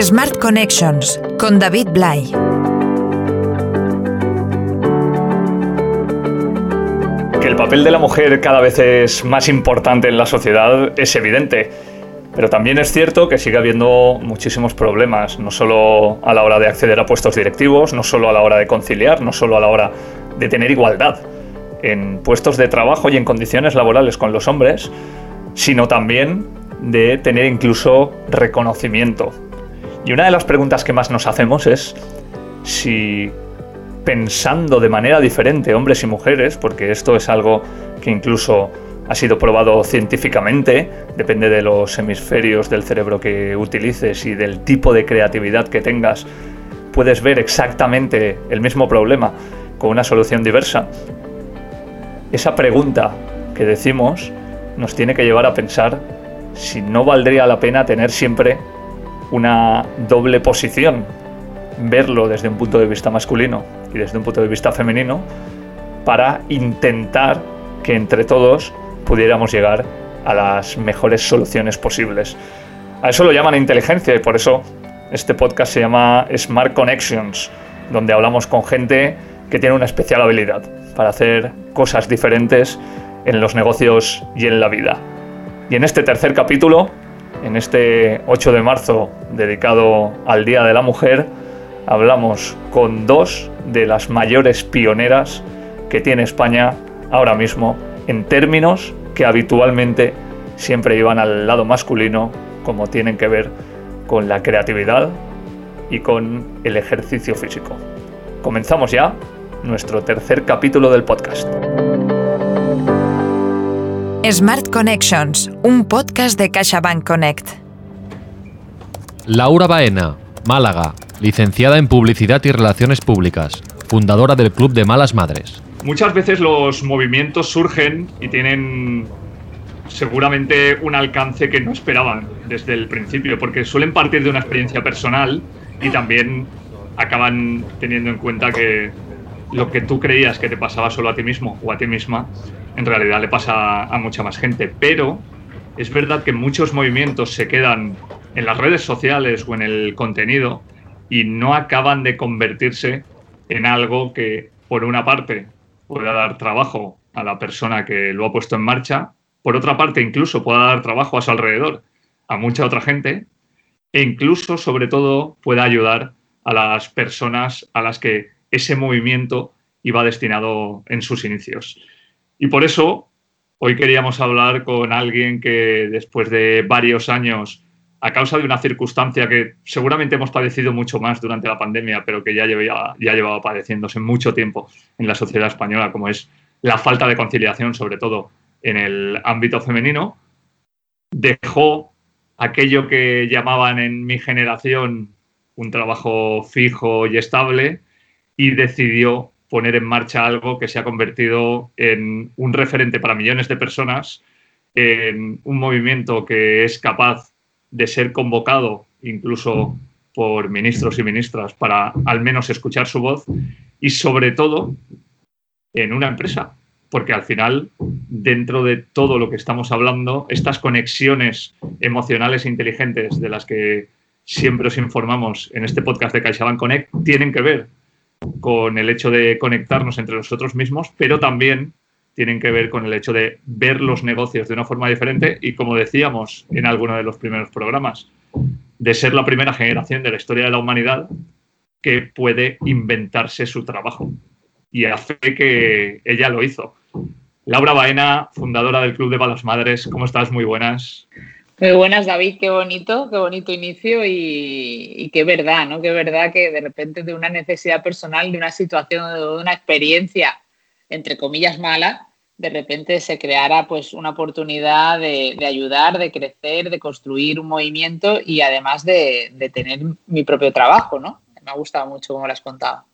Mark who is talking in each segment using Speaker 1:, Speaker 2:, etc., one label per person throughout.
Speaker 1: Smart Connections con David Blay.
Speaker 2: Que el papel de la mujer cada vez es más importante en la sociedad es evidente. Pero también es cierto que sigue habiendo muchísimos problemas, no solo a la hora de acceder a puestos directivos, no solo a la hora de conciliar, no solo a la hora de tener igualdad en puestos de trabajo y en condiciones laborales con los hombres, sino también de tener incluso reconocimiento. Y una de las preguntas que más nos hacemos es si pensando de manera diferente hombres y mujeres, porque esto es algo que incluso ha sido probado científicamente, depende de los hemisferios del cerebro que utilices y del tipo de creatividad que tengas, puedes ver exactamente el mismo problema con una solución diversa. Esa pregunta que decimos nos tiene que llevar a pensar si no valdría la pena tener siempre una doble posición, verlo desde un punto de vista masculino y desde un punto de vista femenino, para intentar que entre todos pudiéramos llegar a las mejores soluciones posibles. A eso lo llaman inteligencia y por eso este podcast se llama Smart Connections, donde hablamos con gente que tiene una especial habilidad para hacer cosas diferentes en los negocios y en la vida. Y en este tercer capítulo, en este 8 de marzo dedicado al Día de la Mujer, hablamos con dos de las mayores pioneras que tiene España ahora mismo en términos que habitualmente siempre iban al lado masculino, como tienen que ver con la creatividad y con el ejercicio físico. Comenzamos ya nuestro tercer capítulo del podcast.
Speaker 1: Smart Connections, un podcast de CaixaBank Connect.
Speaker 3: Laura Baena, Málaga, licenciada en Publicidad y Relaciones Públicas, fundadora del Club de Malas Madres.
Speaker 2: Muchas veces los movimientos surgen y tienen seguramente un alcance que no esperaban desde el principio, porque suelen partir de una experiencia personal y también acaban teniendo en cuenta que lo que tú creías que te pasaba solo a ti mismo o a ti misma, en realidad le pasa a mucha más gente. Pero es verdad que muchos movimientos se quedan en las redes sociales o en el contenido y no acaban de convertirse en algo que, por una parte, pueda dar trabajo a la persona que lo ha puesto en marcha, por otra parte, incluso pueda dar trabajo a su alrededor a mucha otra gente, e incluso, sobre todo, pueda ayudar a las personas a las que ese movimiento iba destinado en sus inicios. Y por eso hoy queríamos hablar con alguien que después de varios años, a causa de una circunstancia que seguramente hemos padecido mucho más durante la pandemia, pero que ya llevaba, ya llevaba padeciéndose mucho tiempo en la sociedad española, como es la falta de conciliación, sobre todo en el ámbito femenino, dejó aquello que llamaban en mi generación un trabajo fijo y estable y decidió poner en marcha algo que se ha convertido en un referente para millones de personas, en un movimiento que es capaz de ser convocado incluso por ministros y ministras para al menos escuchar su voz y sobre todo en una empresa, porque al final, dentro de todo lo que estamos hablando, estas conexiones emocionales e inteligentes de las que siempre os informamos en este podcast de CaixaBank Connect tienen que ver con el hecho de conectarnos entre nosotros mismos, pero también tienen que ver con el hecho de ver los negocios de una forma diferente y, como decíamos en alguno de los primeros programas, de ser la primera generación de la historia de la humanidad que puede inventarse su trabajo. Y hace que ella lo hizo. Laura Baena, fundadora del Club de Balas Madres, ¿cómo estás? Muy buenas.
Speaker 4: Muy buenas, David, qué bonito, qué bonito inicio y, qué verdad, ¿no? Qué verdad que de repente de una necesidad personal, de una situación, de una experiencia, entre comillas, mala, de repente se creara pues una oportunidad de, ayudar, de crecer, de construir un movimiento y además de, de, tener mi propio trabajo, ¿no? Me ha gustado mucho como lo has contado.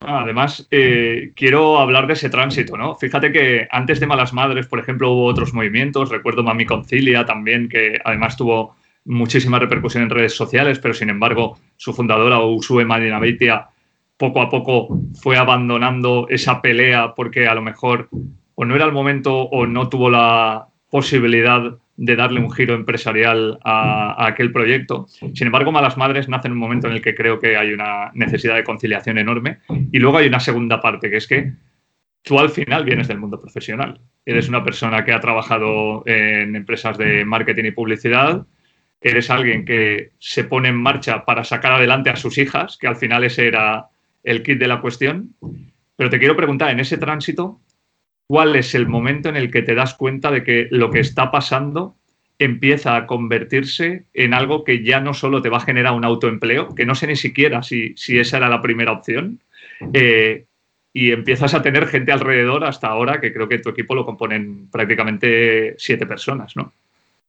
Speaker 2: Además, eh, quiero hablar de ese tránsito, ¿no? Fíjate que antes de Malas Madres, por ejemplo, hubo otros movimientos. Recuerdo Mami Concilia también, que además tuvo muchísima repercusión en redes sociales, pero sin embargo, su fundadora, Usue Madinabeitia, poco a poco fue abandonando esa pelea porque a lo mejor o no era el momento o no tuvo la posibilidad de darle un giro empresarial a, aquel proyecto. Sin embargo, Malas Madres nace en un momento en el que creo que hay una necesidad de conciliación enorme y luego hay una segunda parte, que es que tú al final vienes del mundo profesional. Eres una persona que ha trabajado en empresas de marketing y publicidad, eres alguien que se pone en marcha para sacar adelante a sus hijas, que al final ese era el kit de la cuestión. Pero te quiero preguntar, en ese tránsito, ¿cuál es el momento en el que te das cuenta de que lo que está pasando empieza a convertirse en algo que ya no solo te va a generar un autoempleo, que no sé ni siquiera si, si esa era la primera opción, eh, y empiezas a tener gente alrededor hasta ahora, que creo que tu equipo lo componen prácticamente siete personas, ¿no?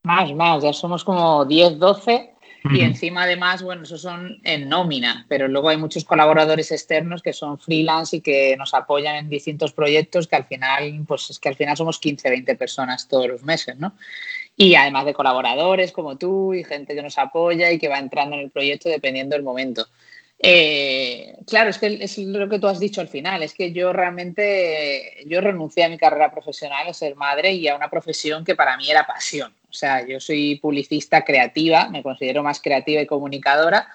Speaker 4: Más, más, ya somos como 10, 12 y encima además, bueno, esos son en nómina, pero luego hay muchos colaboradores externos que son freelance y que nos apoyan en distintos proyectos que al final, pues es que al final somos 15, 20 personas todos los meses, ¿no? Y además de colaboradores como tú y gente que nos apoya y que va entrando en el proyecto dependiendo del momento. Eh, claro, es que es lo que tú has dicho al final, es que yo realmente, yo renuncié a mi carrera profesional, a ser madre y a una profesión que para mí era pasión. O sea, yo soy publicista creativa, me considero más creativa y comunicadora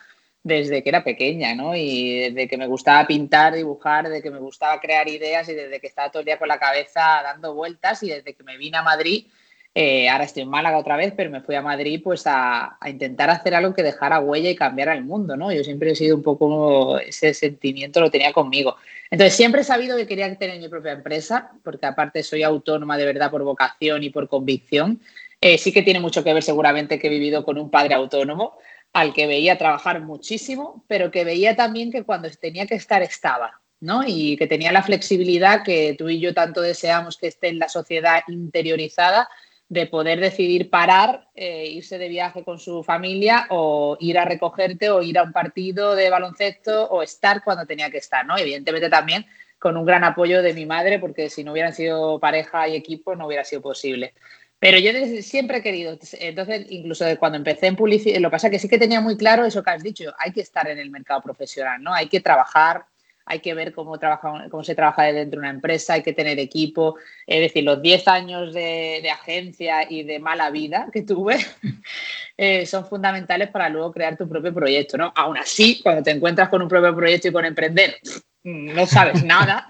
Speaker 4: desde que era pequeña, ¿no? Y desde que me gustaba pintar, dibujar, desde que me gustaba crear ideas y desde que estaba todo el día con la cabeza dando vueltas y desde que me vine a Madrid eh, ahora estoy en Málaga otra vez, pero me fui a Madrid pues a, intentar hacer algo que dejara huella y cambiara el mundo, ¿no? Yo siempre he sido un poco, ese sentimiento lo tenía conmigo. Entonces siempre he sabido que quería tener mi propia empresa, porque aparte soy autónoma de verdad por vocación y por convicción. Eh, sí que tiene mucho que ver seguramente que he vivido con un padre autónomo al que veía trabajar muchísimo, pero que veía también que cuando tenía que estar estaba, ¿no? Y que tenía la flexibilidad que tú y yo tanto deseamos que esté en la sociedad interiorizada de poder decidir parar, eh, irse de viaje con su familia o ir a recogerte o ir a un partido de baloncesto o estar cuando tenía que estar, ¿no? Evidentemente también con un gran apoyo de mi madre, porque si no hubieran sido pareja y equipo no hubiera sido posible. Pero yo siempre he querido, entonces incluso cuando empecé en publicidad, lo que pasa es que sí que tenía muy claro eso que has dicho, hay que estar en el mercado profesional, ¿no? Hay que trabajar, hay que ver cómo, trabaja, cómo se trabaja dentro de una empresa, hay que tener equipo. Es decir, los 10 años de, agencia y de mala vida que tuve eh, son fundamentales para luego crear tu propio proyecto. ¿no? Aún así, cuando te encuentras con un propio proyecto y con emprender, no sabes nada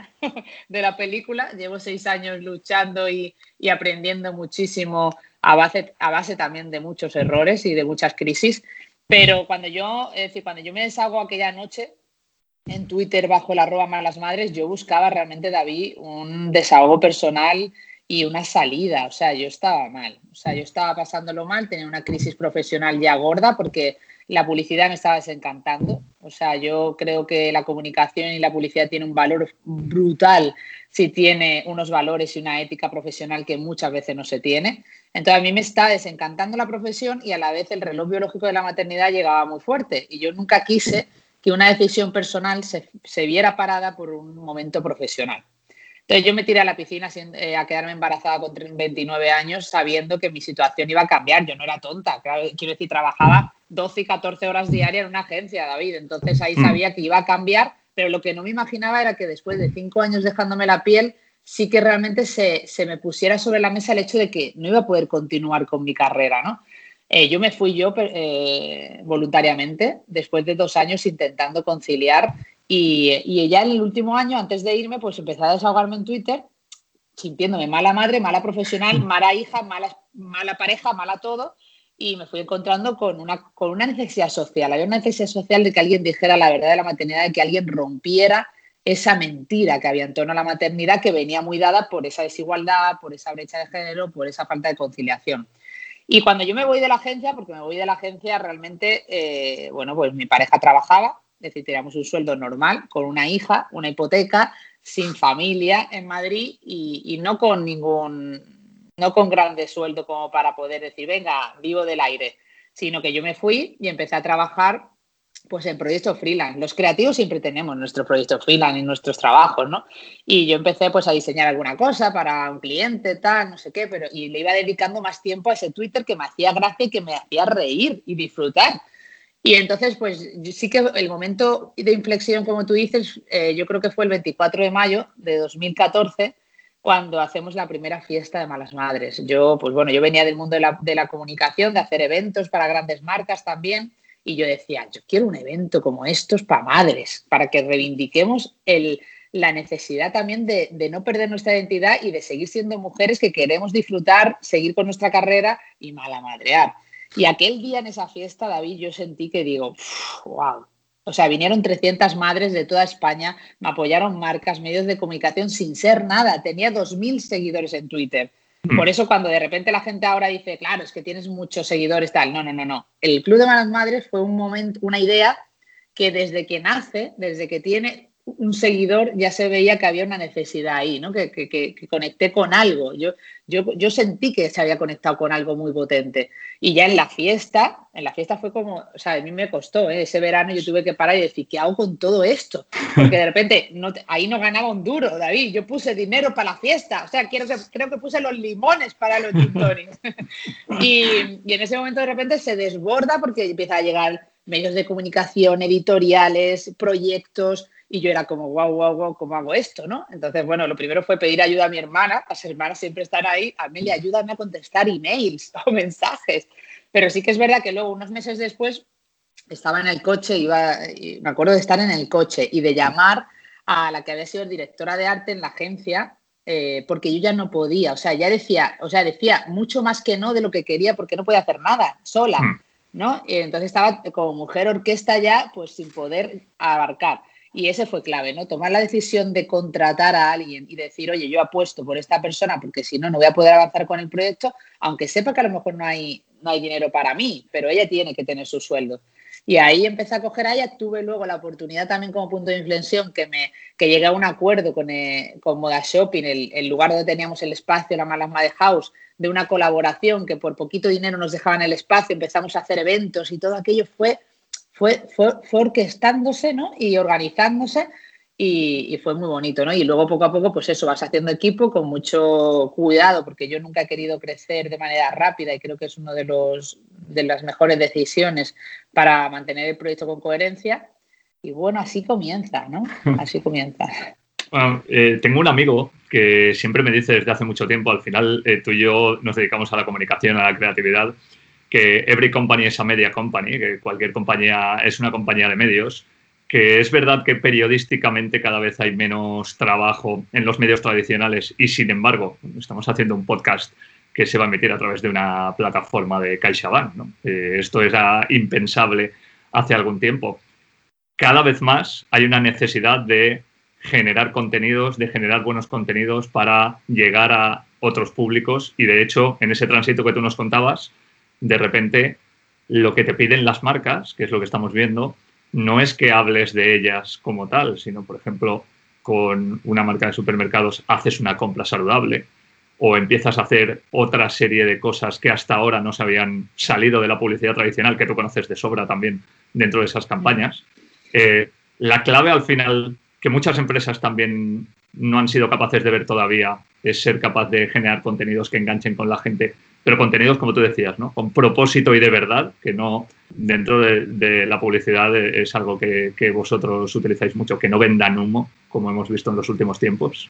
Speaker 4: de la película. Llevo seis años luchando y, aprendiendo muchísimo a base, también de muchos errores y de muchas crisis. Pero cuando yo, cuando yo me deshago aquella noche, en Twitter bajo el arroba malas madres, yo buscaba realmente, David, un desahogo personal y una salida. O sea, yo estaba mal. O sea, yo estaba pasándolo mal, tenía una crisis profesional ya gorda porque la publicidad me estaba desencantando. O sea, yo creo que la comunicación y la publicidad tiene un valor brutal si tiene unos valores y una ética profesional que muchas veces no se tiene. Entonces a mí me está desencantando la profesión y a la vez el reloj biológico de la maternidad llegaba muy fuerte. Y yo nunca quise que una decisión personal se, viera parada por un momento profesional. Entonces yo me tiré a la piscina eh, a quedarme embarazada con 29 años sabiendo que mi situación iba a cambiar. Yo no era tonta, quiero decir, trabajaba 12 y 14 horas diarias en una agencia, David. Entonces ahí mm. sabía que iba a cambiar, pero lo que no me imaginaba era que después de cinco años dejándome la piel, sí que realmente se, se me pusiera sobre la mesa el hecho de que no iba a poder continuar con mi carrera, ¿no? Eh, yo me fui yo eh, voluntariamente después de dos años intentando conciliar y, y, ya en el último año, antes de irme, pues empecé a desahogarme en Twitter sintiéndome mala madre, mala profesional, mala hija, mala, mala pareja, mala todo y me fui encontrando con una, con una necesidad social. Había una necesidad social de que alguien dijera la verdad de la maternidad, de que alguien rompiera esa mentira que había en torno a la maternidad que venía muy dada por esa desigualdad, por esa brecha de género, por esa falta de conciliación. Y cuando yo me voy de la agencia, porque me voy de la agencia realmente, eh, bueno, pues mi pareja trabajaba, es decir, teníamos un sueldo normal, con una hija, una hipoteca, sin familia en Madrid y, no con ningún, no con grande sueldo como para poder decir, venga, vivo del aire, sino que yo me fui y empecé a trabajar pues en proyectos freelance. Los creativos siempre tenemos nuestro proyecto freelance y nuestros trabajos, ¿no? Y yo empecé pues a diseñar alguna cosa para un cliente, tal, no sé qué, pero y le iba dedicando más tiempo a ese Twitter que me hacía gracia y que me hacía reír y disfrutar. Y entonces, pues sí que el momento de inflexión, como tú dices, eh, yo creo que fue el 24 de mayo de 2014, cuando hacemos la primera fiesta de Malas Madres. Yo, pues bueno, yo venía del mundo de la, comunicación, de hacer eventos para grandes marcas también, y yo decía, yo quiero un evento como estos para madres, para que reivindiquemos el, la necesidad también de, no perder nuestra identidad y de seguir siendo mujeres que queremos disfrutar, seguir con nuestra carrera y mala madrear. Y aquel día en esa fiesta, David, yo sentí que digo, wow. O sea, vinieron 300 madres de toda España, me apoyaron marcas, medios de comunicación sin ser nada. Tenía 2.000 seguidores en Twitter. Mm. Por eso cuando de repente la gente ahora dice, claro, es que tienes muchos seguidores, tal. No, no, no, no. El Club de Malas Madres fue un momento, una idea que desde que nace, desde que tiene, un seguidor ya se veía que había una necesidad ahí, ¿no? Que, que, que, conecté con algo. Yo, yo, yo, sentí que se había conectado con algo muy potente. Y ya en la fiesta, en la fiesta fue como, o sea, a mí me costó, ¿eh? ese verano yo tuve que parar y decir, ¿qué hago con todo esto? Porque de repente no, ahí no ganaba un duro, David. Yo puse dinero para la fiesta, o sea, quiero que, creo que puse los limones para los tintones. y, y en ese momento de repente se desborda porque empieza a llegar medios de comunicación, editoriales, proyectos y yo era como, wow, wow, wow, ¿cómo hago esto? ¿no? Entonces, bueno, lo primero fue pedir ayuda a mi hermana. Las hermanas siempre están ahí. Amelia, ayúdame a contestar emails o mensajes. Pero sí que es verdad que luego, unos meses después, estaba en el coche, iba, me acuerdo de estar en el coche y de llamar a la que había sido directora de arte en la agencia, eh, porque yo ya no podía, o sea, ya decía, o sea, decía mucho más que no de lo que quería porque no podía hacer nada sola, hmm. ¿no? Y entonces estaba como mujer orquesta ya, pues sin poder abarcar. Y ese fue clave, ¿no? Tomar la decisión de contratar a alguien y decir, oye, yo apuesto por esta persona porque si no, no voy a poder avanzar con el proyecto, aunque sepa que a lo mejor no hay, no hay dinero para mí, pero ella tiene que tener su sueldo. Y ahí empecé a coger a ella, tuve luego la oportunidad también como punto de inflexión que, me, que llegué a un acuerdo con, eh, con Moda Shopping, el, el, lugar donde teníamos el espacio, la Malasma de House, de una colaboración que por poquito dinero nos dejaban el espacio, empezamos a hacer eventos y todo aquello fue fue, fue, orquestándose ¿no? y organizándose y, fue muy bonito, ¿no? Y luego poco a poco, pues eso, vas haciendo equipo con mucho cuidado, porque yo nunca he querido crecer de manera rápida y creo que es una de, los, de las mejores decisiones para mantener el proyecto con coherencia. Y bueno, así comienza, ¿no? Así comienza.
Speaker 2: Bueno, eh, tengo un amigo que siempre me dice desde hace mucho tiempo, al final eh, tú y yo nos dedicamos a la comunicación, a la creatividad, que every company es a media company, que cualquier compañía es una compañía de medios, que es verdad que periodísticamente cada vez hay menos trabajo en los medios tradicionales y sin embargo estamos haciendo un podcast que se va a emitir a través de una plataforma de CaixaBank. ¿no? Eh, esto era impensable hace algún tiempo. Cada vez más hay una necesidad de generar contenidos, de generar buenos contenidos para llegar a otros públicos y de hecho en ese tránsito que tú nos contabas, de repente lo que te piden las marcas, que es lo que estamos viendo, no es que hables de ellas como tal, sino, por ejemplo, con una marca de supermercados haces una compra saludable o empiezas a hacer otra serie de cosas que hasta ahora no se habían salido de la publicidad tradicional, que tú conoces de sobra también dentro de esas campañas. Eh, la clave al final, que muchas empresas también no han sido capaces de ver todavía, es ser capaz de generar contenidos que enganchen con la gente pero contenidos, como tú decías, ¿no? con propósito y de verdad, que no dentro de, la publicidad es algo que, que, vosotros utilizáis mucho, que no vendan humo, como hemos visto en los últimos tiempos.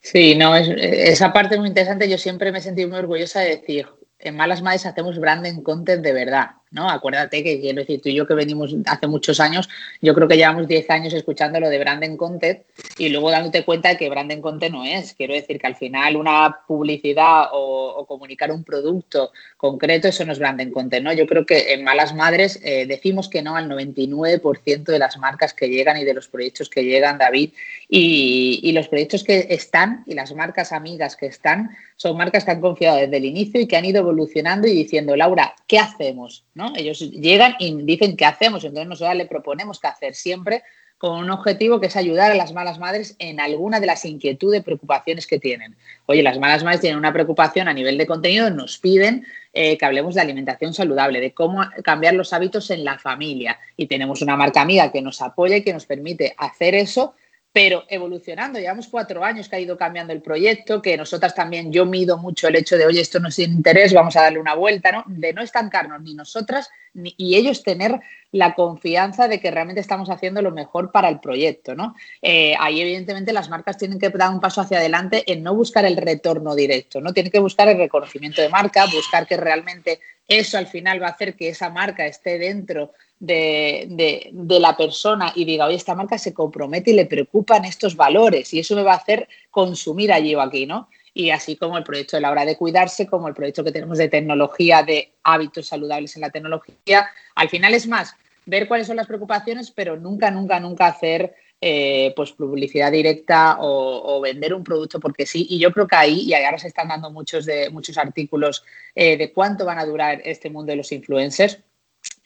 Speaker 4: Sí, no, es, esa parte es muy interesante. Yo siempre me he sentido muy orgullosa de decir, en Malas Madres hacemos branding content de verdad, ¿no? Acuérdate que, quiero decir, tú y yo que venimos hace muchos años, yo creo que llevamos 10 años escuchando lo de branding content y luego dándote cuenta de que branding content no es. Quiero decir que al final una publicidad o, comunicar un producto concreto, eso no es branding content, ¿no? Yo creo que en Malas Madres eh, decimos que no al 99% de las marcas que llegan y de los proyectos que llegan, David, y los proyectos que están y las marcas amigas que están son marcas que han confiado desde el inicio y que han ido evolucionando y diciendo, Laura, ¿qué hacemos? ¿No? Ellos llegan y dicen, ¿qué hacemos? Entonces nosotros le proponemos qué hacer siempre con un objetivo que es ayudar a las malas madres en alguna de las inquietudes, preocupaciones que tienen. Oye, las malas madres tienen una preocupación a nivel de contenido, nos piden eh, que hablemos de alimentación saludable, de cómo cambiar los hábitos en la familia. Y tenemos una marca amiga que nos apoya y que nos permite hacer eso pero evolucionando. Llevamos cuatro años que ha ido cambiando el proyecto, que nosotras también, yo mido mucho el hecho de, oye, esto no es interés, vamos a darle una vuelta, ¿no? De no estancarnos ni nosotras ni, y ellos tener la confianza de que realmente estamos haciendo lo mejor para el proyecto, ¿no? Eh, ahí, evidentemente, las marcas tienen que dar un paso hacia adelante en no buscar el retorno directo, ¿no? Tienen que buscar el reconocimiento de marca, buscar que realmente eso al final va a hacer que esa marca esté dentro de, la persona y diga, oye, esta marca se compromete y le preocupan estos valores y eso me va a hacer consumir allí o aquí, ¿no? Y así como el proyecto de la hora de cuidarse, como el proyecto que tenemos de tecnología, de hábitos saludables en la tecnología, al final es más ver cuáles son las preocupaciones, pero nunca, nunca, nunca hacer eh, pues publicidad directa o, vender un producto porque sí. Y yo creo que ahí, y ahora se están dando muchos, de, muchos artículos eh, de cuánto van a durar este mundo de los influencers,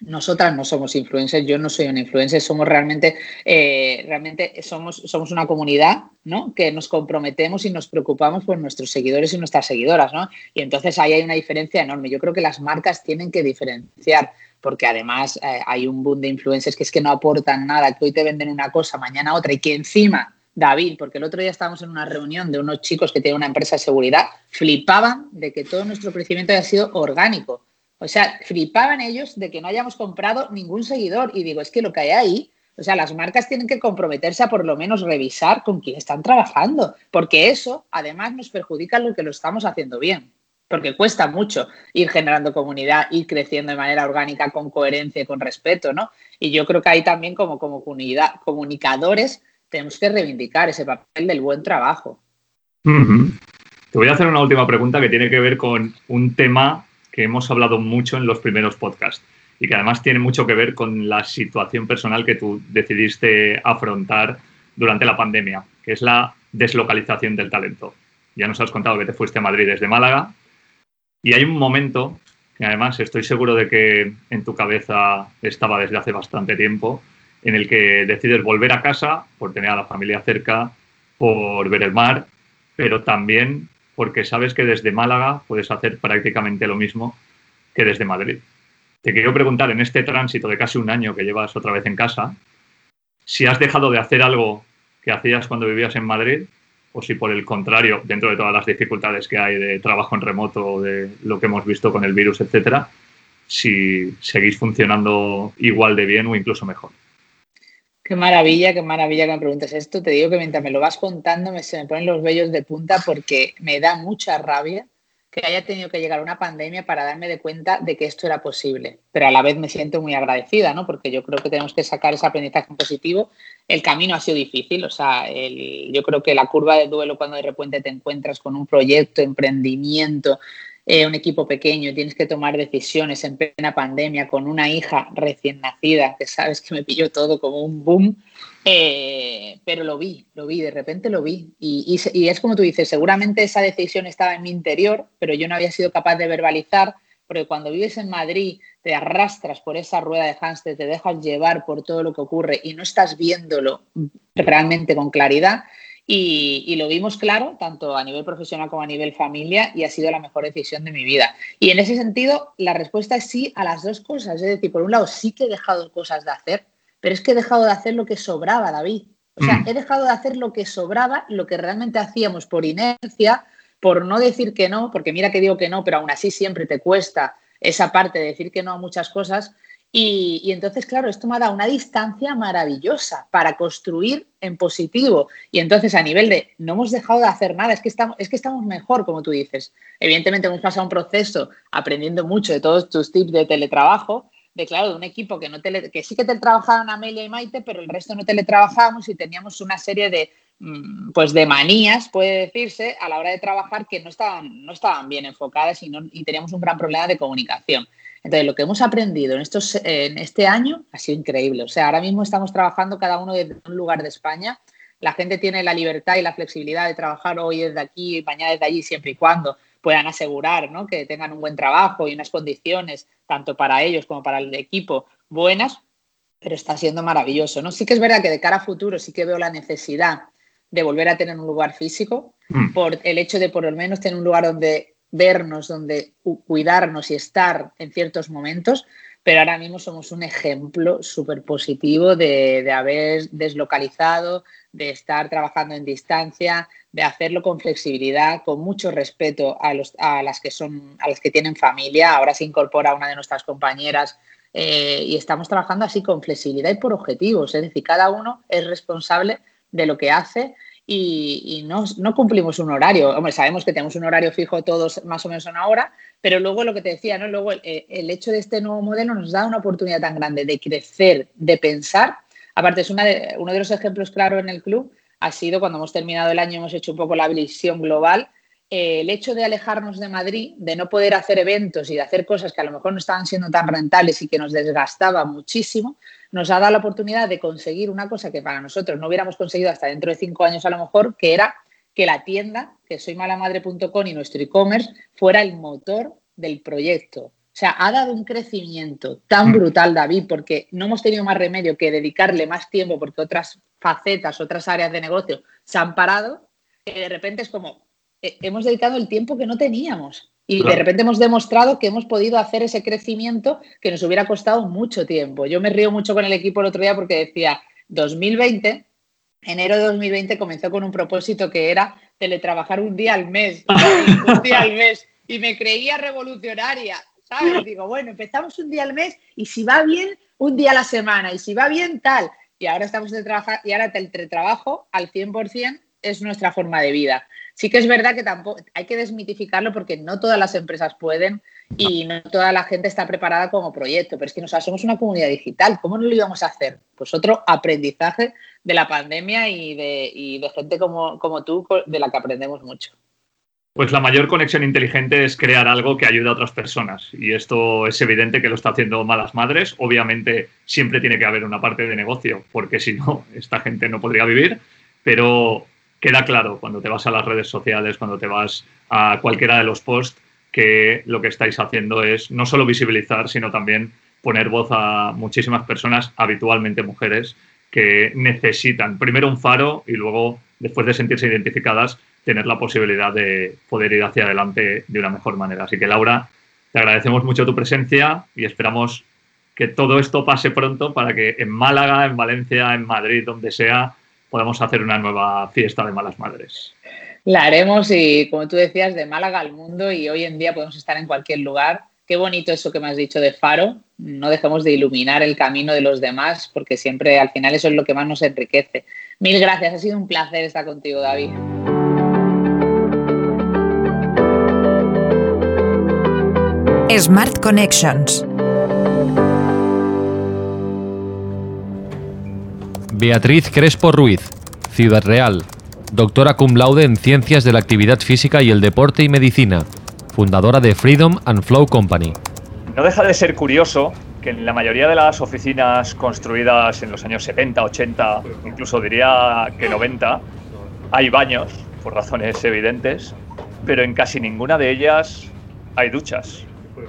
Speaker 4: nosotras no somos influencers, yo no soy una influencer, somos realmente, eh, realmente somos, somos una comunidad, ¿no? Que nos comprometemos y nos preocupamos por nuestros seguidores y nuestras seguidoras, ¿no? Y entonces ahí hay una diferencia enorme. Yo creo que las marcas tienen que diferenciar, porque además eh, hay un boom de influencers que es que no aportan nada, que hoy te venden una cosa, mañana otra, y que encima David, porque el otro día estábamos en una reunión de unos chicos que tienen una empresa de seguridad, flipaban de que todo nuestro crecimiento haya sido orgánico. O sea, flipaban ellos de que no hayamos comprado ningún seguidor. Y digo, es que lo que hay ahí, o sea, las marcas tienen que comprometerse a por lo menos revisar con quién están trabajando, porque eso además nos perjudica lo que lo estamos haciendo bien. Porque cuesta mucho ir generando comunidad, ir creciendo de manera orgánica, con coherencia y con respeto, ¿no? Y yo creo que ahí también como, como comunidad, comunicadores tenemos que reivindicar ese papel del buen trabajo.
Speaker 2: Te voy a hacer una última pregunta que tiene que ver con un tema que hemos hablado mucho en los primeros podcasts y que además tiene mucho que ver con la situación personal que tú decidiste afrontar durante la pandemia, que es la deslocalización del talento. Ya nos has contado que te fuiste a Madrid desde Málaga y hay un momento que además estoy seguro de que en tu cabeza estaba desde hace bastante tiempo, en el que decides volver a casa por tener a la familia cerca, por ver el mar, pero también porque sabes que desde Málaga puedes hacer prácticamente lo mismo que desde Madrid. Te quiero preguntar, en este tránsito de casi un año que llevas otra vez en casa, si has dejado de hacer algo que hacías cuando vivías en Madrid o si por el contrario, dentro de todas las dificultades que hay de trabajo en remoto, de lo que hemos visto con el virus, etcétera, si seguís funcionando igual de bien o incluso mejor.
Speaker 4: Qué maravilla, qué maravilla que me preguntes esto. Te digo que mientras me lo vas contando me, se me ponen los vellos de punta porque me da mucha rabia que haya tenido que llegar una pandemia para darme de cuenta de que esto era posible. Pero a la vez me siento muy agradecida, ¿no? Porque yo creo que tenemos que sacar ese aprendizaje positivo. El camino ha sido difícil, o sea, yo creo que la curva de duelo cuando de repente te encuentras con un proyecto, emprendimiento, eh, un equipo pequeño, tienes que tomar decisiones en plena pandemia con una hija recién nacida, que sabes que me pilló todo como un boom, eh, pero lo vi, lo vi, de repente lo vi. Y, y, es como tú dices, seguramente esa decisión estaba en mi interior, pero yo no había sido capaz de verbalizar, porque cuando vives en Madrid te arrastras por esa rueda de hámster, te dejas llevar por todo lo que ocurre y no estás viéndolo realmente con claridad, y, lo vimos claro, tanto a nivel profesional como a nivel familia, y ha sido la mejor decisión de mi vida. Y en ese sentido, la respuesta es sí a las dos cosas. Es decir, por un lado, sí que he dejado cosas de hacer, pero es que he dejado de hacer lo que sobraba, David. O sea, mm. he dejado de hacer lo que sobraba, lo que realmente hacíamos por inercia, por no decir que no, porque mira que digo que no, pero aún así siempre te cuesta esa parte de decir que no a muchas cosas. Y, entonces, claro, esto me ha dado una distancia maravillosa para construir en positivo. Y entonces, a nivel de no hemos dejado de hacer nada, es que estamos, es que estamos mejor, como tú dices. Evidentemente, hemos pasado un proceso aprendiendo mucho de todos tus tips de teletrabajo, de claro, de un equipo que, no tele, que sí que teletrabajaban Amelia y Maite, pero el resto no teletrabajábamos y teníamos una serie de, mm, pues de manías, puede decirse, a la hora de trabajar que no estaban, no estaban bien enfocadas y, no, y teníamos un gran problema de comunicación. Entonces, lo que hemos aprendido en, estos, en este año ha sido increíble. O sea, ahora mismo estamos trabajando cada uno desde un lugar de España. La gente tiene la libertad y la flexibilidad de trabajar hoy desde aquí y mañana desde allí, siempre y cuando puedan asegurar ¿no? que tengan un buen trabajo y unas condiciones, tanto para ellos como para el equipo, buenas, pero está siendo maravilloso. ¿no? Sí que es verdad que de cara a futuro sí que veo la necesidad de volver a tener un lugar físico, mm. por el hecho de por lo menos tener un lugar donde vernos, donde cuidarnos y estar en ciertos momentos, pero ahora mismo somos un ejemplo súper positivo de, haber deslocalizado, de estar trabajando en distancia, de hacerlo con flexibilidad, con mucho respeto a, las que son, a las que tienen familia. Ahora se incorpora una de nuestras compañeras eh, y estamos trabajando así con flexibilidad y por objetivos. Es decir, cada uno es responsable de lo que hace y, no, cumplimos un horario. Hombre, sabemos que tenemos un horario fijo todos más o menos una hora, pero luego lo que te decía, ¿no? Luego el, el hecho de este nuevo modelo nos da una oportunidad tan grande de crecer, de pensar. Aparte, es una de, uno de los ejemplos claros en el club ha sido cuando hemos terminado el año, hemos hecho un poco la visión global. Eh, el hecho de alejarnos de Madrid, de no poder hacer eventos y de hacer cosas que a lo mejor no estaban siendo tan rentables y que nos desgastaba muchísimo, nos ha dado la oportunidad de conseguir una cosa que para nosotros no hubiéramos conseguido hasta dentro de cinco años a lo mejor, que era que la tienda, que soy malamadre.com y nuestro e-commerce, fuera el motor del proyecto. O sea, ha dado un crecimiento tan brutal, David, porque no hemos tenido más remedio que dedicarle más tiempo porque otras facetas, otras áreas de negocio se han parado, que de repente es como, hemos dedicado el tiempo que no teníamos. Y claro. de repente hemos demostrado que hemos podido hacer ese crecimiento que nos hubiera costado mucho tiempo. Yo me río mucho con el equipo el otro día porque decía, 2020, enero de 2020 comenzó con un propósito que era teletrabajar un día al mes, un día al mes. Y me creía revolucionaria, ¿sabes? Digo, bueno, empezamos un día al mes y si va bien, un día a la semana. Y si va bien, tal y ahora estamos de trabajar y ahora el teletrabajo al 100% es nuestra forma de vida. Sí que es verdad que tampoco hay que desmitificarlo porque no todas las empresas pueden y no toda la gente está preparada como proyecto, pero es que nosotros somos una comunidad digital, ¿cómo no lo íbamos a hacer? Pues otro aprendizaje de la pandemia y de, gente como, como tú de la que aprendemos mucho.
Speaker 5: Pues la mayor conexión inteligente es crear algo que ayude a otras personas. Y esto es evidente que lo está haciendo Malas Madres. Obviamente siempre tiene que haber una parte de negocio, porque si no, esta gente no podría vivir. Pero queda claro cuando te vas a las redes sociales, cuando te vas a cualquiera de los posts, que lo que estáis haciendo es no solo visibilizar, sino también poner voz a muchísimas personas, habitualmente mujeres, que necesitan primero un faro y luego, después de sentirse identificadas, tener la posibilidad de poder ir hacia adelante de una mejor manera. Así que Laura, te agradecemos mucho tu presencia y esperamos que todo esto pase pronto para que en Málaga, en Valencia, en Madrid, donde sea, podamos hacer una nueva fiesta de malas madres.
Speaker 4: La haremos y, como tú decías, de Málaga al mundo y hoy en día podemos estar en cualquier lugar. Qué bonito eso que me has dicho de Faro. No dejemos de iluminar el camino de los demás porque siempre al final eso es lo que más nos enriquece. Mil gracias, ha sido un placer estar contigo, David.
Speaker 1: Smart Connections.
Speaker 3: Beatriz Crespo Ruiz, Ciudad Real, doctora cum laude en Ciencias de la Actividad Física y el Deporte y Medicina, fundadora de Freedom and Flow Company.
Speaker 2: No deja de ser curioso que en la mayoría de las oficinas construidas en los años 70, 80, incluso diría que 90, hay baños, por razones evidentes, pero en casi ninguna de ellas hay duchas.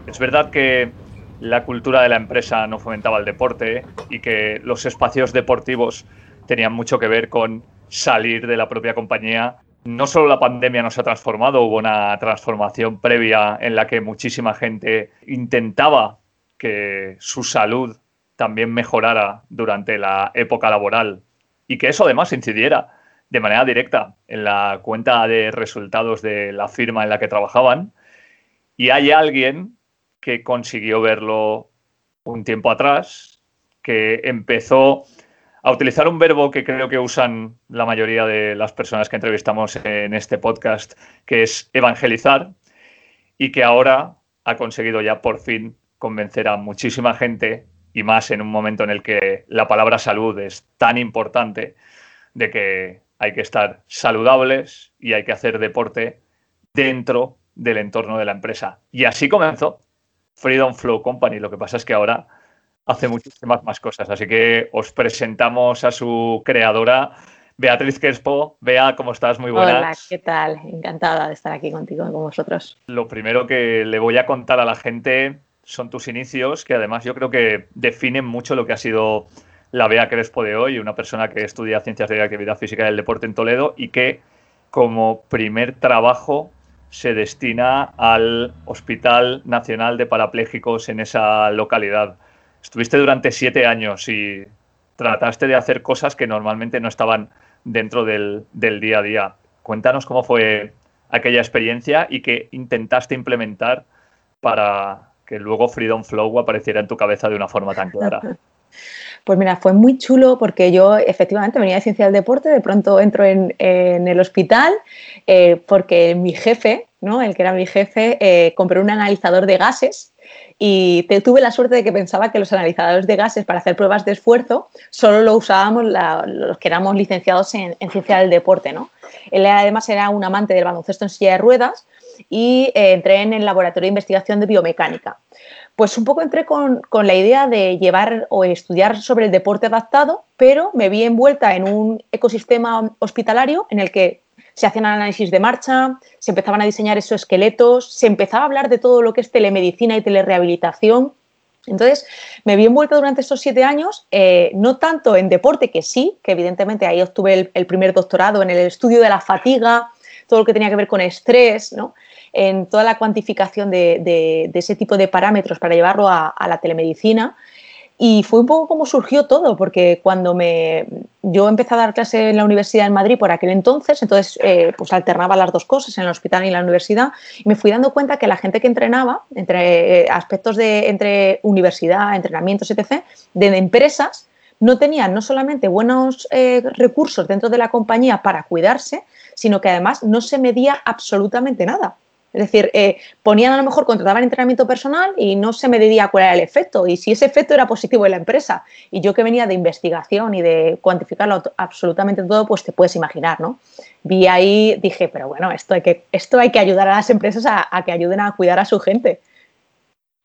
Speaker 2: Es verdad que la cultura de la empresa no fomentaba el deporte y que los espacios deportivos tenían mucho que ver con salir de la propia compañía. No solo la pandemia nos ha transformado, hubo una transformación previa en la que muchísima gente intentaba que su salud también mejorara durante la época laboral y que eso además incidiera de manera directa en la cuenta de resultados de la firma en la que trabajaban. Y hay alguien que consiguió verlo un tiempo atrás, que empezó a utilizar un verbo que creo que usan la mayoría de las personas que entrevistamos en este podcast, que es evangelizar, y que ahora ha conseguido ya por fin convencer a muchísima gente, y más en un momento en el que la palabra salud es tan importante, de que hay que estar saludables y hay que hacer deporte dentro del entorno de la empresa. Y así comenzó. Freedom Flow Company. Lo que pasa es que ahora hace muchísimas más cosas. Así que os presentamos a su creadora, Beatriz Crespo. Bea, ¿cómo estás? Muy buenas.
Speaker 6: Hola, ¿qué tal? Encantada de estar aquí contigo, con vosotros.
Speaker 2: Lo primero que le voy a contar a la gente son tus inicios, que además yo creo que definen mucho lo que ha sido la Bea Crespo de hoy, una persona que estudia Ciencias de la Actividad Física y del Deporte en Toledo y que como primer trabajo se destina al Hospital Nacional de Parapléjicos en esa localidad. estuviste durante siete años y trataste de hacer cosas que normalmente no estaban dentro del, del día a día. Cuéntanos cómo fue aquella experiencia y qué intentaste implementar para que luego Freedom Flow apareciera en tu cabeza de una forma tan clara.
Speaker 6: Pues mira, fue muy chulo porque yo efectivamente venía de ciencia del deporte, de pronto entro en, el hospital eh, porque mi jefe, ¿no? el que era mi jefe, eh, compró un analizador de gases y tuve la suerte de que pensaba que los analizadores de gases para hacer pruebas de esfuerzo solo lo usábamos los que éramos licenciados en, ciencia del deporte. ¿no? Él además era un amante del baloncesto en silla de ruedas y eh, entré en el laboratorio de investigación de biomecánica. Pues un poco entré con, la idea de llevar o estudiar sobre el deporte adaptado, pero me vi envuelta en un ecosistema hospitalario en el que se hacían análisis de marcha, se empezaban a diseñar esos esqueletos, se empezaba a hablar de todo lo que es telemedicina y telerehabilitación. Entonces, me vi envuelta durante estos siete años, eh, no tanto en deporte, que sí, que evidentemente ahí obtuve el, primer doctorado en el estudio de la fatiga, todo lo que tenía que ver con estrés, ¿no? en toda la cuantificación de, ese tipo de parámetros para llevarlo a, la telemedicina. Y fue un poco como surgió todo, porque cuando me, yo empecé a dar clase en la Universidad en Madrid por aquel entonces, entonces eh, pues alternaba las dos cosas, en el hospital y en la universidad, y me fui dando cuenta que la gente que entrenaba, entre eh, aspectos de entre universidad, entrenamientos, etc., de, empresas, no tenían no solamente buenos eh, recursos dentro de la compañía para cuidarse, sino que además no se medía absolutamente nada. Es decir, eh, ponían a lo mejor, contrataban entrenamiento personal y no se medía cuál era el efecto y si ese efecto era positivo en la empresa. Y yo que venía de investigación y de cuantificarlo absolutamente todo, pues te puedes imaginar, ¿no? Vi ahí, dije, pero bueno, esto hay que, esto hay que ayudar a las empresas a, que ayuden a cuidar a su gente.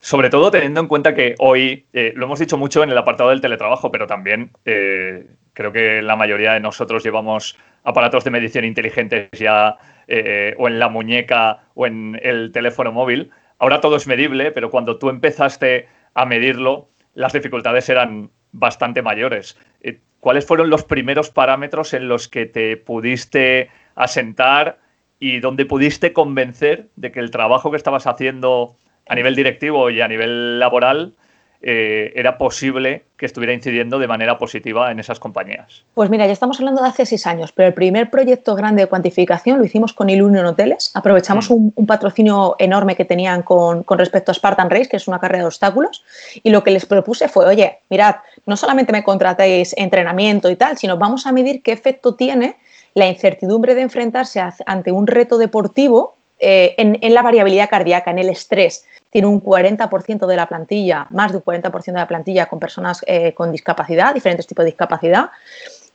Speaker 2: Sobre todo teniendo en cuenta que hoy, eh, lo hemos dicho mucho en el apartado del teletrabajo, pero también eh, creo que la mayoría de nosotros llevamos aparatos de medición inteligentes ya eh, o en la muñeca o en el teléfono móvil. Ahora todo es medible, pero cuando tú empezaste a medirlo, las dificultades eran bastante mayores. Eh, ¿Cuáles fueron los primeros parámetros en los que te pudiste asentar y donde pudiste convencer de que el trabajo que estabas haciendo a nivel directivo y a nivel laboral eh, era posible que estuviera incidiendo de manera positiva en esas compañías?
Speaker 6: Pues mira, ya estamos hablando de hace seis años, pero el primer proyecto grande de cuantificación lo hicimos con Ilunion Hoteles. Aprovechamos mm. un, patrocinio enorme que tenían con, respecto a Spartan Race, que es una carrera de obstáculos, y lo que les propuse fue, oye, mirad, no solamente me contratéis entrenamiento y tal, sino vamos a medir qué efecto tiene la incertidumbre de enfrentarse ante un reto deportivo eh, en, la variabilidad cardíaca, en el estrés tiene un 40% de la plantilla, más de un 40% de la plantilla con personas eh, con discapacidad, diferentes tipos de discapacidad,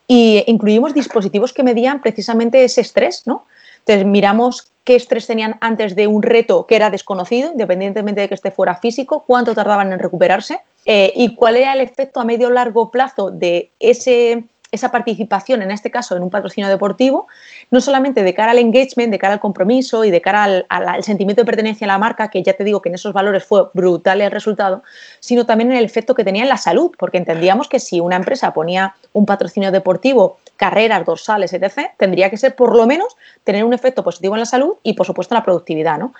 Speaker 6: y incluimos dispositivos que medían precisamente ese estrés, ¿no? Entonces miramos qué estrés tenían antes de un reto que era desconocido, independientemente de que este fuera físico, cuánto tardaban en recuperarse eh, y cuál era el efecto a medio largo plazo de ese esa participación, en este caso en un patrocinio deportivo, no solamente de cara al engagement, de cara al compromiso y de cara al, sentimiento de pertenencia a la marca, que ya te digo que en esos valores fue brutal el resultado, sino también en el efecto que tenía en la salud, porque entendíamos que si una empresa ponía un patrocinio deportivo, carreras, dorsales, etc., tendría que ser por lo menos tener un efecto positivo en la salud y, por supuesto, en la productividad. ¿no?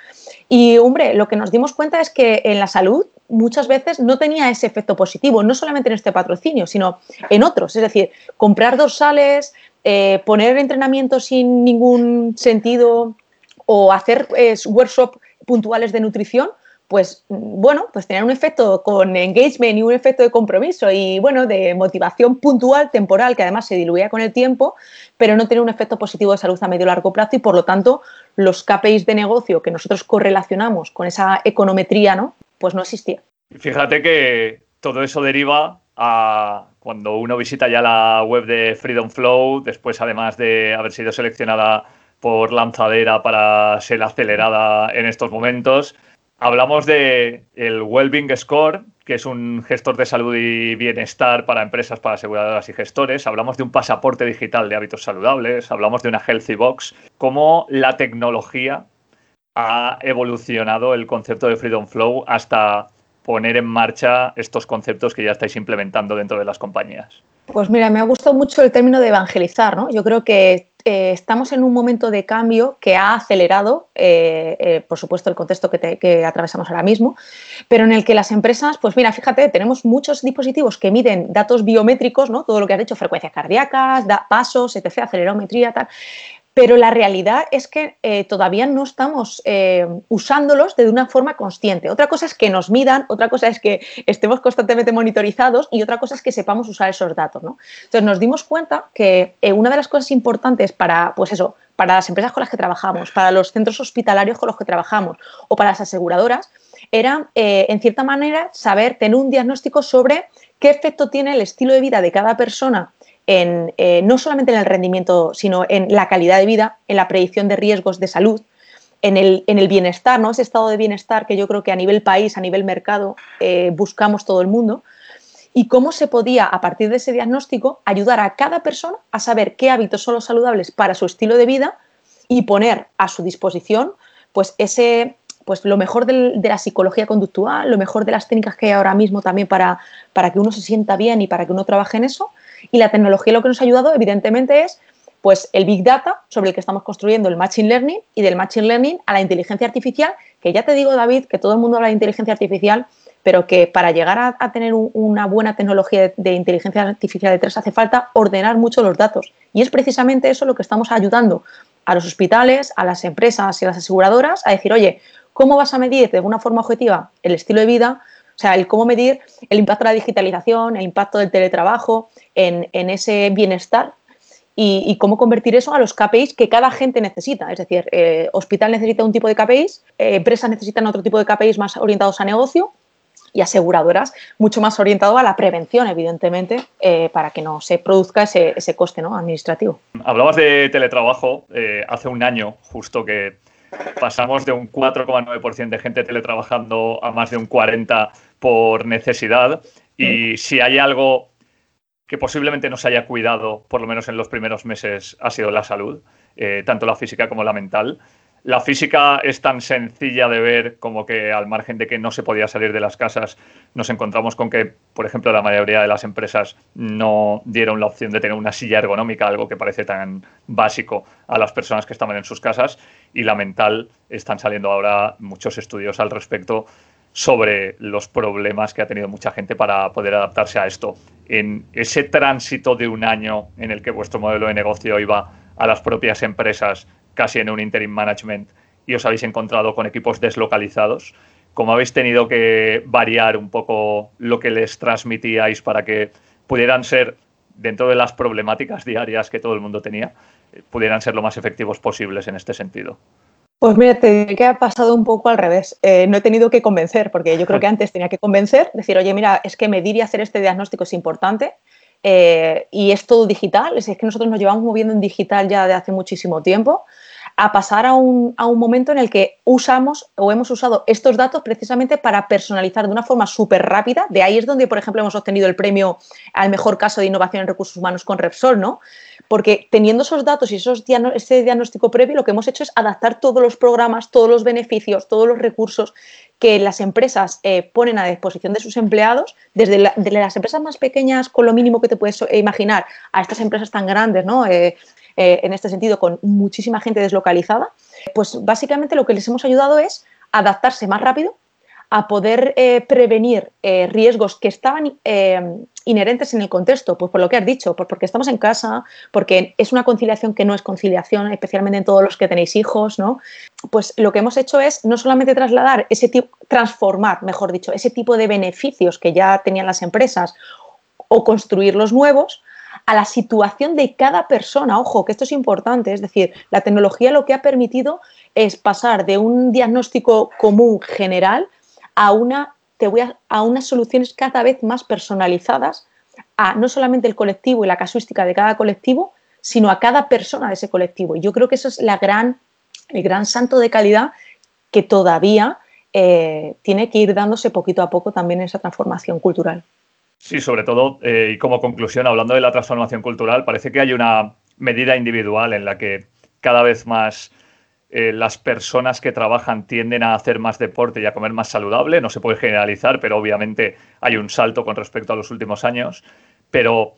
Speaker 6: Y, hombre, lo que nos dimos cuenta es que en la salud muchas veces no tenía ese efecto positivo, no solamente en este patrocinio, sino en otros. Es decir, comprar dorsales, eh, poner entrenamiento sin ningún sentido o hacer eh, workshops puntuales de nutrición, pues bueno, pues tener un efecto con engagement y un efecto de compromiso y bueno, de motivación puntual, temporal, que además se diluía con el tiempo, pero no tener un efecto positivo de salud a medio y largo plazo y por lo tanto los KPIs de negocio que nosotros correlacionamos con esa econometría, ¿no? Pues no existía.
Speaker 2: Fíjate que todo eso deriva a cuando uno visita ya la web de Freedom Flow, después además de haber sido seleccionada por Lanzadera para ser acelerada en estos momentos, Hablamos de el Wellbeing Score, que es un gestor de salud y bienestar para empresas, para aseguradoras y gestores. Hablamos de un pasaporte digital de hábitos saludables. Hablamos de una Healthy Box. Cómo la tecnología ha evolucionado el concepto de Freedom Flow hasta poner en marcha estos conceptos que ya estáis implementando dentro de las compañías.
Speaker 6: Pues mira, me ha gustado mucho el término de evangelizar, ¿no? Yo creo que eh, estamos en un momento de cambio que ha acelerado, eh, eh, por supuesto, el contexto que, atravesamos ahora mismo, pero en el que las empresas, pues mira, fíjate, tenemos muchos dispositivos que miden datos biométricos, ¿no? Todo lo que has dicho, frecuencias cardíacas, pasos, etc., acelerometría, tal pero la realidad es que eh, todavía no estamos eh, usándolos de una forma consciente. Otra cosa es que nos midan, otra cosa es que estemos constantemente monitorizados y otra cosa es que sepamos usar esos datos. ¿no? Entonces nos dimos cuenta que eh, una de las cosas importantes para, pues eso, para las empresas con las que trabajamos, para los centros hospitalarios con los que trabajamos o para las aseguradoras, era, en cierta manera, saber tener un diagnóstico sobre qué efecto tiene el estilo de vida de cada persona eh, no solamente en el rendimiento, sino en la calidad de vida, en la predicción de riesgos de salud, en el, en el bienestar, ¿no? ese estado de bienestar que yo creo que a nivel país, a nivel mercado, eh, buscamos todo el mundo, y cómo se podía, a partir de ese diagnóstico, ayudar a cada persona a saber qué hábitos son los saludables para su estilo de vida y poner a su disposición pues ese, pues lo mejor de la psicología conductual, lo mejor de las técnicas que hay ahora mismo también para, para que uno se sienta bien y para que uno trabaje en eso, y la tecnología lo que nos ha ayudado, evidentemente, es pues el Big Data sobre el que estamos construyendo el Machine Learning y del Machine Learning a la inteligencia artificial, que ya te digo, David, que todo el mundo habla de inteligencia artificial, pero que para llegar a, tener una buena tecnología de, inteligencia artificial detrás hace falta ordenar mucho los datos. Y es precisamente eso lo que estamos ayudando a los hospitales, a las empresas y a las aseguradoras a decir, oye, ¿cómo vas a medir de una forma objetiva el estilo de vida? O sea, el cómo medir el impacto de la digitalización, el impacto del teletrabajo en, ese bienestar y, cómo convertir eso a los KPIs que cada gente necesita. Es decir, eh, hospital necesita un tipo de KPIs, eh, empresas necesitan otro tipo de KPIs más orientados a negocio y aseguradoras mucho más orientado a la prevención, evidentemente, eh, para que no se produzca ese, ese coste ¿no? administrativo.
Speaker 2: Hablabas de teletrabajo hace un año, justo que pasamos de un 4,9% de gente teletrabajando a más de un 40% por necesidad. Y si hay algo que posiblemente no se haya cuidado, por lo menos en los primeros meses, ha sido la salud, eh, tanto la física como la mental. La física es tan sencilla de ver como que al margen de que no se podía salir de las casas, nos encontramos con que, por ejemplo, la mayoría de las empresas no dieron la opción de tener una silla ergonómica, algo que parece tan básico a las personas que estaban en sus casas. Y la mental, están saliendo ahora muchos estudios al respecto sobre los problemas que ha tenido mucha gente para poder adaptarse a esto. En ese tránsito de un año en el que vuestro modelo de negocio iba a las propias empresas casi en un interim management y os habéis encontrado con equipos deslocalizados. ¿Cómo habéis tenido que variar un poco lo que les transmitíais para que pudieran ser, dentro de las problemáticas diarias que todo el mundo tenía, eh, pudieran ser lo más efectivos posibles en este sentido?
Speaker 6: Pues mira, te diré que ha pasado un poco al revés. Eh, no he tenido que convencer, porque yo creo que antes tenía que convencer, decir, oye, mira, es que medir y hacer este diagnóstico es importante eh, y es todo digital. Es que nosotros nos llevamos moviendo en digital ya de hace muchísimo tiempo a pasar a un, a un, momento en el que usamos o hemos usado estos datos precisamente para personalizar de una forma súper rápida. De ahí es donde, por ejemplo, hemos obtenido el premio al mejor caso de innovación en recursos humanos con Repsol, ¿no? Porque teniendo esos datos y ese diagnóstico previo, lo que hemos hecho es adaptar todos los programas, todos los beneficios, todos los recursos que las empresas eh, ponen a disposición de sus empleados, desde, las empresas más pequeñas, con lo mínimo que te puedes imaginar, a estas empresas tan grandes, ¿no? Eh, eh, en este sentido con muchísima gente deslocalizada, pues básicamente lo que les hemos ayudado es adaptarse más rápido, a poder prevenir riesgos que estaban inherentes en el contexto, pues por lo que has dicho, porque estamos en casa, porque es una conciliación que no es conciliación, especialmente en todos los que tenéis hijos, ¿no? Pues lo que hemos hecho es no solamente trasladar ese tipo, transformar, mejor dicho, ese tipo de beneficios que ya tenían las empresas o construir los nuevos, a la situación de cada persona. Ojo, que esto es importante, es decir, la tecnología lo que ha permitido es pasar de un diagnóstico común general a una te voy a, unas soluciones cada vez más personalizadas a no solamente el colectivo y la casuística de cada colectivo, sino a cada persona de ese colectivo. Y yo creo que eso es la gran, el gran santo de calidad que todavía eh, tiene que ir dándose poquito a poco también en esa transformación cultural.
Speaker 2: Sí, sobre todo, eh, y como conclusión, hablando de la transformación cultural, parece que hay una medida individual en la que cada vez más eh, las personas que trabajan tienden a hacer más deporte y a comer más saludable. No se puede generalizar, pero obviamente hay un salto con respecto a los últimos años. Pero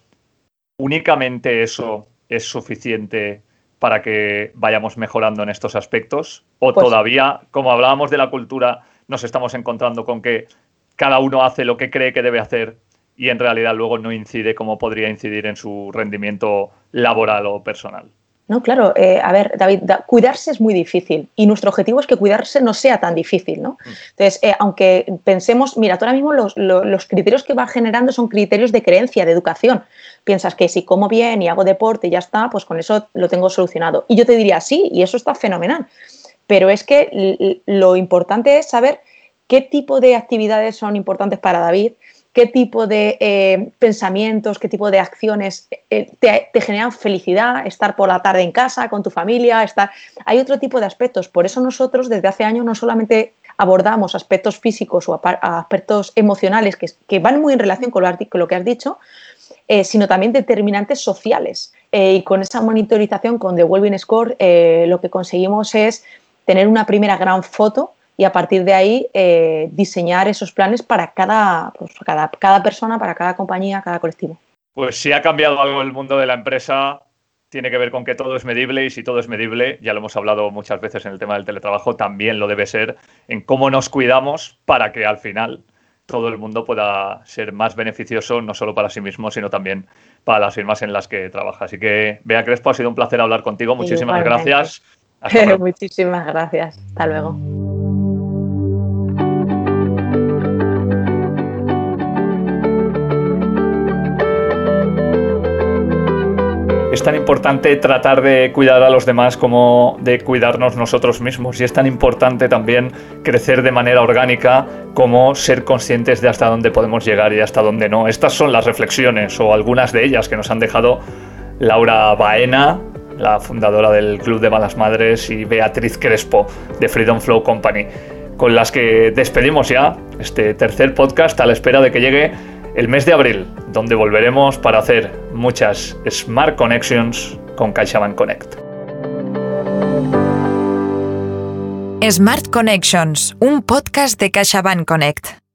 Speaker 2: únicamente eso es suficiente para que vayamos mejorando en estos aspectos? ¿O
Speaker 6: Pues-
Speaker 2: todavía, como hablábamos de la cultura, nos estamos encontrando con que cada uno hace lo que cree que debe hacer y en realidad luego no incide como podría incidir en su rendimiento laboral o personal?
Speaker 6: No, claro, eh, a ver, David, da- cuidarse es muy difícil y nuestro objetivo es que cuidarse no sea tan difícil, ¿no? Entonces, eh, aunque pensemos, mira, tú ahora mismo los, lo- los criterios que vas generando son criterios de creencia, de educación. Piensas que si como bien y hago deporte y ya está, pues con eso lo tengo solucionado. Y yo te diría, sí, y eso está fenomenal. Pero es que lo importante es saber qué tipo de actividades son importantes para David, qué tipo de eh, pensamientos, qué tipo de acciones eh, te, te generan felicidad, estar por la tarde en casa con tu familia, estar... Hay otro tipo de aspectos. Por eso nosotros desde hace años no solamente abordamos aspectos físicos o aspectos emocionales que, que van muy en relación con lo, con lo que has dicho, eh, sino también determinantes sociales. Eh, y con esa monitorización con The Wellbeing Score eh, lo que conseguimos es tener una primera gran foto y a partir de ahí eh, diseñar esos planes para cada, pues, cada, cada persona, para cada compañía, cada colectivo.
Speaker 2: Pues si ha cambiado algo el mundo de la empresa, tiene que ver con que todo es medible y si todo es medible, ya lo hemos hablado muchas veces en el tema del teletrabajo, también lo debe ser en cómo nos cuidamos para que al final todo el mundo pueda ser más beneficioso, no solo para sí mismo, sino también para las firmas en las que trabaja. Así que, Bea Crespo, ha sido un placer hablar contigo. Muchísimas
Speaker 6: Igualmente.
Speaker 2: gracias.
Speaker 6: Muchísimas gracias. Hasta luego.
Speaker 2: Es tan importante tratar de cuidar a los demás como de cuidarnos nosotros mismos. Y es tan importante también crecer de manera orgánica como ser conscientes de hasta dónde podemos llegar y hasta dónde no. Estas son las reflexiones o algunas de ellas que nos han dejado Laura Baena, la fundadora del Club de Malas Madres, y Beatriz Crespo, de Freedom Flow Company, con las que despedimos ya este tercer podcast a la espera de que llegue el mes de abril, donde volveremos para hacer muchas Smart Connections con CaixaBank Connect.
Speaker 1: Smart Connections, un podcast de CaixaBank Connect.